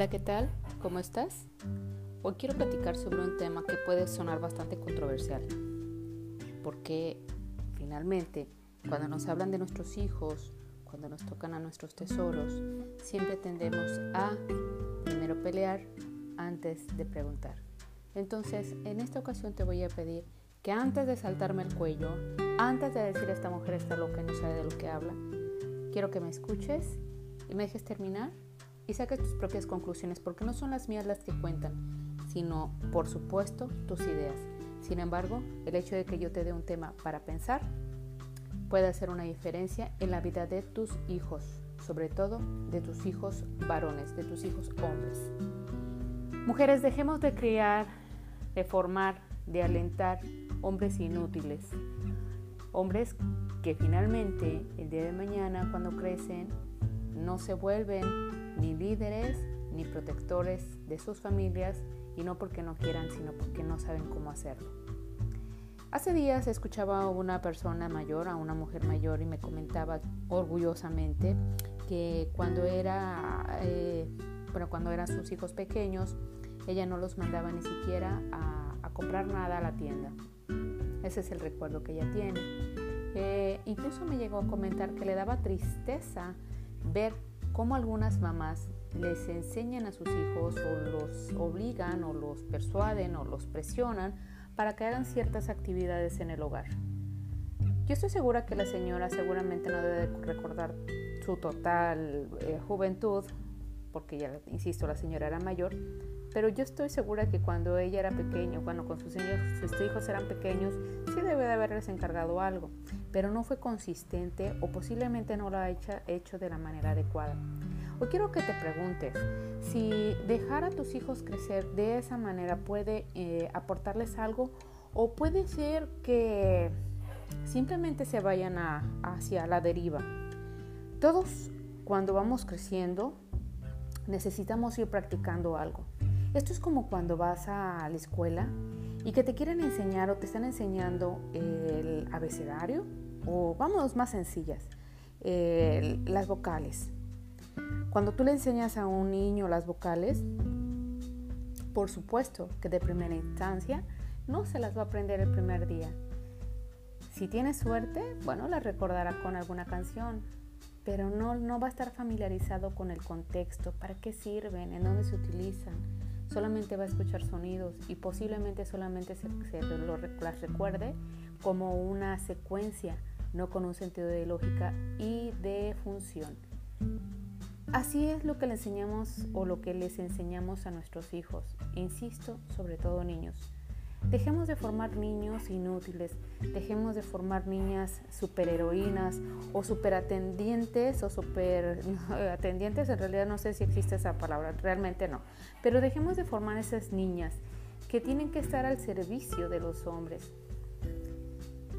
Hola, ¿qué tal? ¿Cómo estás? Hoy quiero platicar sobre un tema que puede sonar bastante controversial, porque finalmente cuando nos hablan de nuestros hijos, cuando nos tocan a nuestros tesoros, siempre tendemos a primero pelear antes de preguntar. Entonces, en esta ocasión te voy a pedir que antes de saltarme el cuello, antes de decir esta mujer está loca y no sabe de lo que habla, quiero que me escuches y me dejes terminar y saques tus propias conclusiones, porque no son las mías las que cuentan, sino, por supuesto, tus ideas. Sin embargo, el hecho de que yo te dé un tema para pensar puede hacer una diferencia en la vida de tus hijos, sobre todo de tus hijos varones, de tus hijos hombres. Mujeres, dejemos de criar, de formar, de alentar hombres inútiles. Hombres que finalmente el día de mañana cuando crecen no se vuelven ni líderes ni protectores de sus familias y no porque no quieran, sino porque no saben cómo hacerlo. Hace días escuchaba a una persona mayor, a una mujer mayor, y me comentaba orgullosamente que cuando era, eh, bueno, cuando eran sus hijos pequeños, ella no los mandaba ni siquiera a, comprar nada a la tienda. Ese es el recuerdo que ella tiene. Eh, incluso me llegó a comentar que le daba tristeza ver cómo algunas mamás les enseñan a sus hijos o los obligan o los persuaden o los presionan para que hagan ciertas actividades en el hogar. Yo estoy segura que la señora seguramente no debe recordar su total eh, juventud, porque ya, insisto, la señora era mayor, pero yo estoy segura que cuando ella era pequeña, cuando con sus, sus hijos eran pequeños, sí debe de haberles encargado algo, pero no fue consistente o posiblemente no lo ha hecho, de la manera adecuada. Hoy quiero que te preguntes si dejar a tus hijos crecer de esa manera puede eh, aportarles algo o puede ser que simplemente se vayan hacia la deriva. Todos cuando vamos creciendo necesitamos ir practicando algo. Esto es como cuando vas a la escuela y que te quieren enseñar o te están enseñando el abecedario o vamos más sencillas, las vocales. Cuando tú le enseñas a un niño las vocales, por supuesto que de primera instancia no se las va a aprender el primer día. Si tiene suerte, bueno, las recordará con alguna canción, pero no, no va a estar familiarizado con el contexto, para qué sirven, en dónde se utilizan solamente va a escuchar sonidos y posiblemente solamente se, lo, las recuerde como una secuencia, no con un sentido de lógica y de función. Así es lo que le enseñamos o lo que les enseñamos a nuestros hijos, insisto, sobre todo niños. Dejemos de formar niños inútiles, dejemos de formar niñas superheroínas o superatendientes o superatendientes, en realidad no sé si existe esa palabra, realmente no, pero dejemos de formar esas niñas que tienen que estar al servicio de los hombres.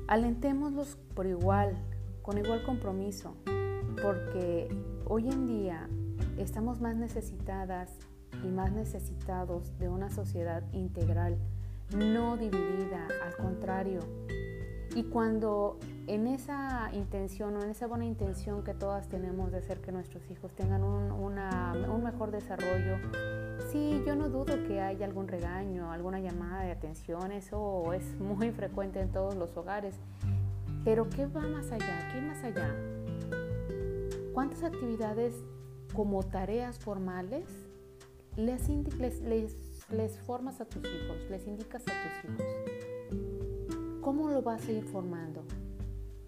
Alentémoslos por igual, con igual compromiso, porque hoy en día estamos más necesitadas y más necesitados de una sociedad integral no dividida, al contrario. Y cuando en esa intención o en esa buena intención que todas tenemos de hacer que nuestros hijos tengan un, un mejor desarrollo, sí, yo no dudo que haya algún regaño, alguna llamada de atención, eso es muy frecuente en todos los hogares. Pero ¿qué va más allá? ¿Qué más allá? ¿Cuántas actividades como tareas formales les, les, les les formas a tus hijos, les indicas a tus hijos. ¿Cómo lo vas a ir formando?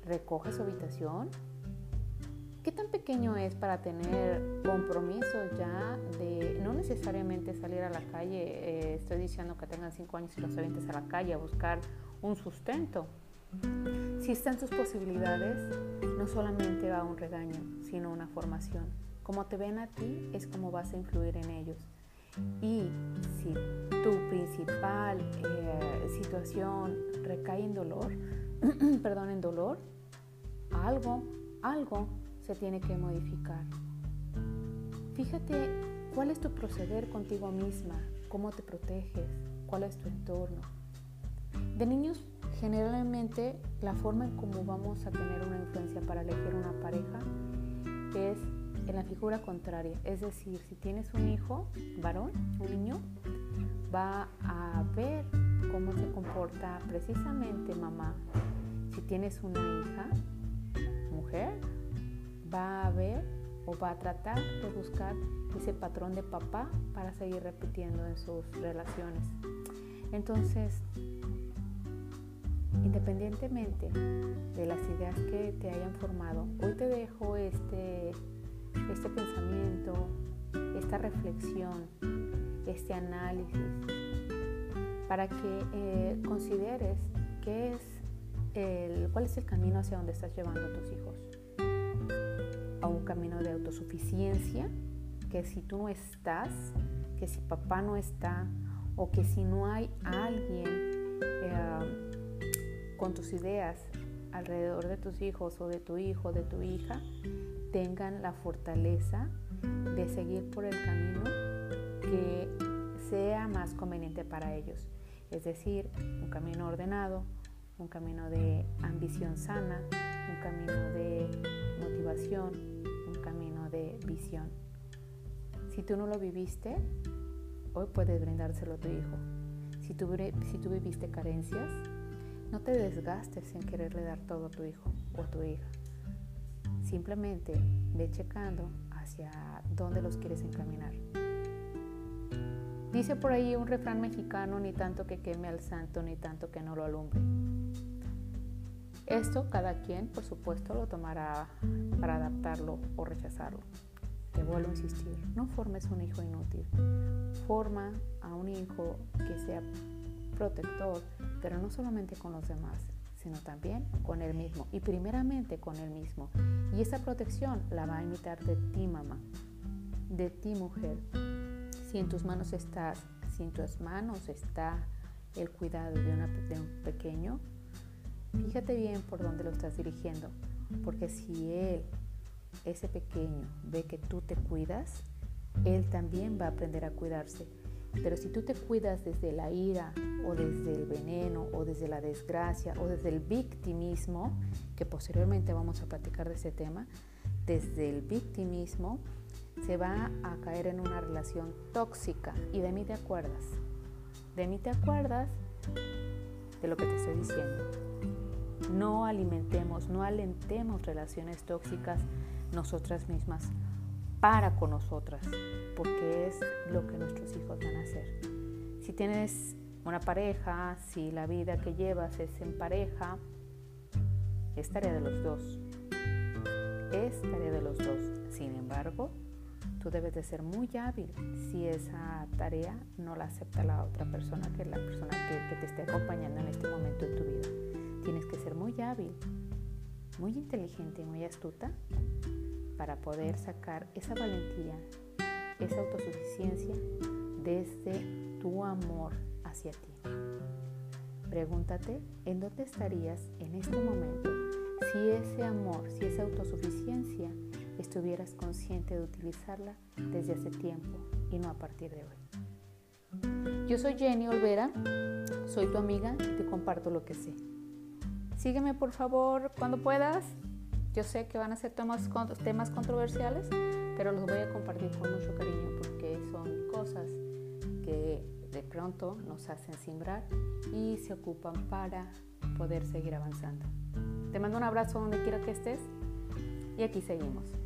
¿Recoge su habitación? ¿Qué tan pequeño es para tener compromiso ya de no necesariamente salir a la calle? Eh, estoy diciendo que tengan cinco años y los avientes a la calle a buscar un sustento. Si están sus posibilidades, no solamente va un regaño, sino una formación. Como te ven a ti es como vas a influir en ellos. Y si tu principal eh, situación recae en dolor, perdón, en dolor, algo, algo se tiene que modificar. Fíjate cuál es tu proceder contigo misma, cómo te proteges, cuál es tu entorno. De niños, generalmente la forma en cómo vamos a tener una influencia para elegir una pareja es en la figura contraria. Es decir, si tienes un hijo varón, un niño, va a ver cómo se comporta precisamente mamá. Si tienes una hija, mujer, va a ver o va a tratar de buscar ese patrón de papá para seguir repitiendo en sus relaciones. Entonces, independientemente de las ideas que te hayan formado, hoy te dejo este, este pensamiento, esta reflexión, este análisis, para que eh, consideres qué es el, cuál es el camino hacia donde estás llevando a tus hijos. A un camino de autosuficiencia, que si tú no estás, que si papá no está, o que si no hay alguien eh, con tus ideas alrededor de tus hijos o de tu hijo de tu hija tengan la fortaleza de seguir por el camino que sea más conveniente para ellos. Es decir, un camino ordenado, un camino de ambición sana, un camino de motivación, un camino de visión. Si tú no lo viviste, hoy puedes brindárselo a tu hijo. Si tú, si tú viviste carencias, no te desgastes en quererle dar todo a tu hijo o a tu hija. Simplemente ve checando hacia dónde los quieres encaminar. Dice por ahí un refrán mexicano, ni tanto que queme al santo, ni tanto que no lo alumbre. Esto cada quien, por supuesto, lo tomará para adaptarlo o rechazarlo. Te vuelvo a insistir, no formes un hijo inútil. Forma a un hijo que sea protector, pero no solamente con los demás, sino también con él mismo y primeramente con él mismo. Y esa protección la va a imitar de ti, mamá, de ti, mujer. Si en tus manos estás, si en tus manos está el cuidado de, de un pequeño, fíjate bien por dónde lo estás dirigiendo, porque si él, ese pequeño, ve que tú te cuidas, él también va a aprender a cuidarse pero si tú te cuidas desde la ira o desde el veneno o desde la desgracia o desde el victimismo, que posteriormente vamos a platicar de ese tema, desde el victimismo se va a caer en una relación tóxica. Y de mí te acuerdas. De mí te acuerdas de lo que te estoy diciendo. No alimentemos, no alentemos relaciones tóxicas nosotras mismas para con nosotras, porque es lo que nuestros hijos van a hacer. Si tienes una pareja, si la vida que llevas es en pareja, es tarea de los dos. Es tarea de los dos. Sin embargo, tú debes de ser muy hábil si esa tarea no la acepta la otra persona, que es la persona que, te esté acompañando en este momento en tu vida. Tienes que ser muy hábil, muy inteligente y muy astuta para poder sacar esa valentía, esa autosuficiencia desde tu amor hacia ti. Pregúntate en dónde estarías en este momento si ese amor, si esa autosuficiencia estuvieras consciente de utilizarla desde hace tiempo y no a partir de hoy. Yo soy Jenny Olvera, soy tu amiga y te comparto lo que sé. Sígueme por favor cuando puedas yo sé que van a ser temas, controversiales, pero los voy a compartir con mucho cariño porque son cosas que de pronto nos hacen simbrar y se ocupan para poder seguir avanzando. Te mando un abrazo donde quiera que estés y aquí seguimos.